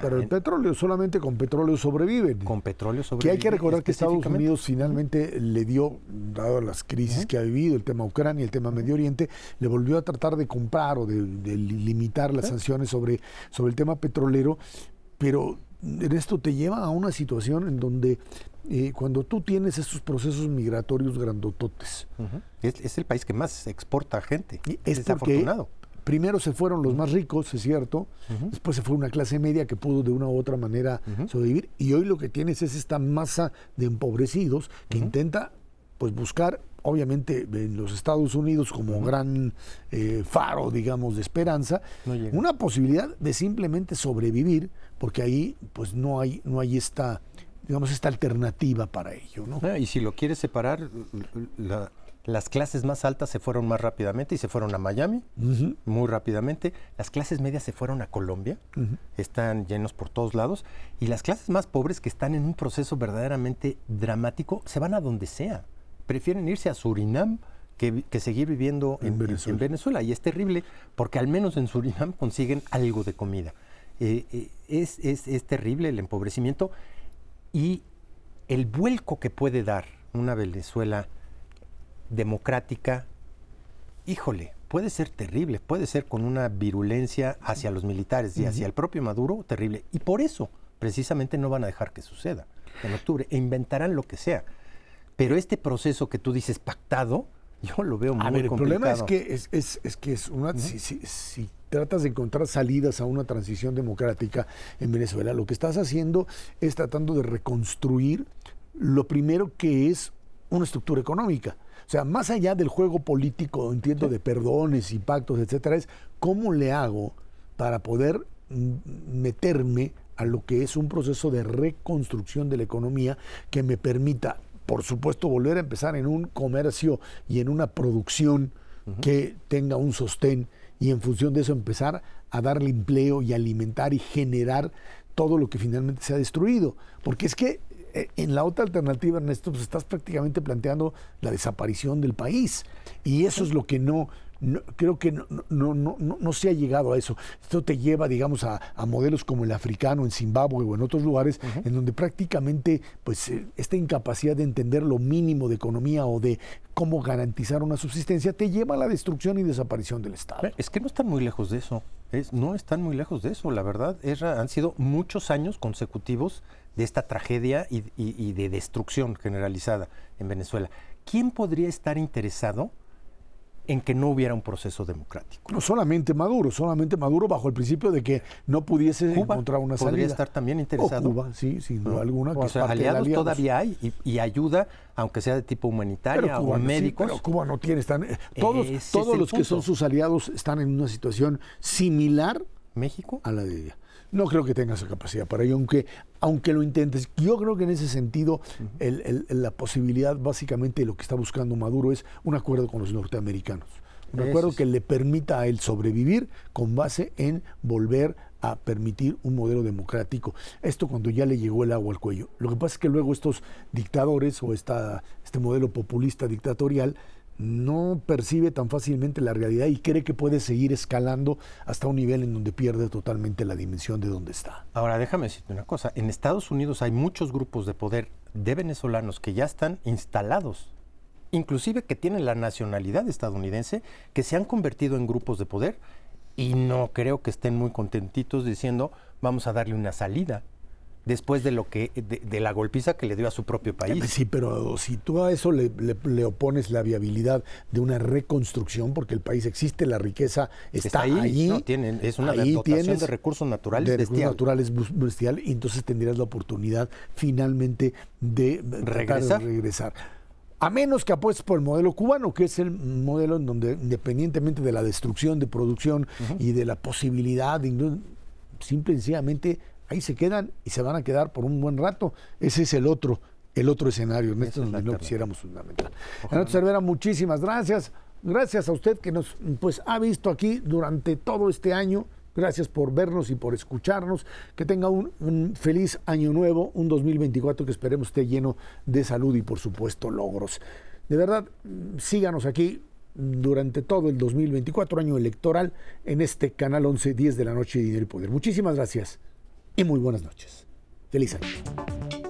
Pero el petróleo, solamente con petróleo sobreviven. Con petróleo sobreviven. Que hay que recordar que Estados Unidos finalmente le dio, dado las crisis que ha vivido, el tema Ucrania, el tema Medio Oriente, le volvió a tratar de comprar o de, limitar las sanciones sobre, sobre el tema petrolero, pero esto te lleva a una situación en donde eh, cuando tú tienes estos procesos migratorios grandototes. es, el país que más exporta gente. es desafortunado. Primero se fueron los más ricos, es cierto. Después se fue una clase media que pudo de una u otra manera sobrevivir. Y hoy lo que tienes es esta masa de empobrecidos que intenta pues buscar obviamente en los Estados Unidos como gran eh, faro, digamos, de esperanza, una posibilidad de simplemente sobrevivir, porque ahí pues no hay, no hay esta digamos, esta alternativa para ello. ¿no? Ah, y si lo quieres separar, las clases más altas se fueron más rápidamente y se fueron a Miami, muy rápidamente. Las clases medias se fueron a Colombia, están llenos por todos lados. Y las clases más pobres, que están en un proceso verdaderamente dramático, se van a donde sea. Prefieren irse a Surinam que, seguir viviendo en, Venezuela. Y es terrible porque al menos en Surinam consiguen algo de comida. Eh, eh, es, es terrible el empobrecimiento y el vuelco que puede dar una Venezuela democrática, híjole, puede ser terrible, puede ser con una virulencia hacia los militares y hacia el propio Maduro terrible. Y por eso, precisamente, no van a dejar que suceda en octubre e inventarán lo que sea. Pero este proceso que tú dices pactado, yo lo veo muy a ver, El problema es que es, es, que es una tratas de encontrar salidas a una transición democrática en Venezuela, lo que estás haciendo es tratando de reconstruir lo primero que es una estructura económica. O sea, más allá del juego político, entiendo, de perdones y pactos, etcétera, es cómo le hago para poder meterme a lo que es un proceso de reconstrucción de la economía que me permita, por supuesto, volver a empezar en un comercio y en una producción que tenga un sostén y en función de eso empezar a darle empleo y alimentar y generar todo lo que finalmente se ha destruido. Porque es que eh, en la otra alternativa, Ernesto, pues estás prácticamente planteando la desaparición del país. Y eso es lo que no, creo que no, no, no, no, se ha llegado a eso. Esto te lleva, digamos, a, modelos como el africano en Zimbabue o en otros lugares, en donde prácticamente pues, eh, esta incapacidad de entender lo mínimo de economía o de cómo garantizar una subsistencia te lleva a la destrucción y desaparición del Estado. Es que no están muy lejos de eso. Es, no están muy lejos de eso, la verdad. han sido muchos años consecutivos de esta tragedia y de destrucción generalizada en Venezuela. ¿Quién podría estar interesado en que no hubiera un proceso democrático. No solamente Maduro, solamente Maduro bajo el principio de que no pudiese encontrar una salida. Podría estar también interesado. Cuba, sí, sin duda alguna. o sea, aliados, todavía hay y, ayuda, aunque sea de tipo humanitaria o médicos. pero Cuba no tiene, están, eh, todos, todos los que son sus aliados están en una situación similar México a la de ella. No creo que tenga esa capacidad para ello, aunque, aunque lo intentes. Yo creo que en ese sentido la posibilidad básicamente de lo que está buscando Maduro es un acuerdo con los norteamericanos. Un acuerdo que le permita a él sobrevivir con base en volver a permitir un modelo democrático. Esto cuando ya le llegó el agua al cuello. Lo que pasa es que luego estos dictadores o esta, este modelo populista dictatorial no percibe tan fácilmente la realidad y cree que puede seguir escalando hasta un nivel en donde pierde totalmente la dimensión de donde está. Ahora, déjame decirte una cosa. En Estados Unidos hay muchos grupos de poder de venezolanos que ya están instalados, inclusive que tienen la nacionalidad estadounidense, que se han convertido en grupos de poder y no creo que estén muy contentitos diciendo vamos a darle una salida después de lo que de, la golpiza que le dio a su propio país. Sí, pero si tú a eso le, opones la viabilidad de una reconstrucción, porque el país existe, la riqueza está, ahí, allí, es una dotación de recursos naturales de recursos naturales bestial, y entonces tendrías la oportunidad finalmente de regresar. regresar. A menos que apuestes por el modelo cubano, que es el modelo en donde, independientemente de la destrucción de producción y de la posibilidad, de, simple y sencillamente, ahí se quedan y se van a quedar por un buen rato. Ese es el otro, el otro escenario, en este donde no quisiéramos fundamental. Renato Cervera, muchísimas gracias. Gracias a usted que nos pues, ha visto aquí durante todo este año. Gracias por vernos y por escucharnos. Que tenga un, feliz año nuevo, un 2024 que esperemos esté lleno de salud y por supuesto logros. De verdad, síganos aquí durante todo el 2024, año electoral, en este canal 11, 10 de la noche, Dinero y Poder. Muchísimas gracias y muy buenas noches. Feliz año.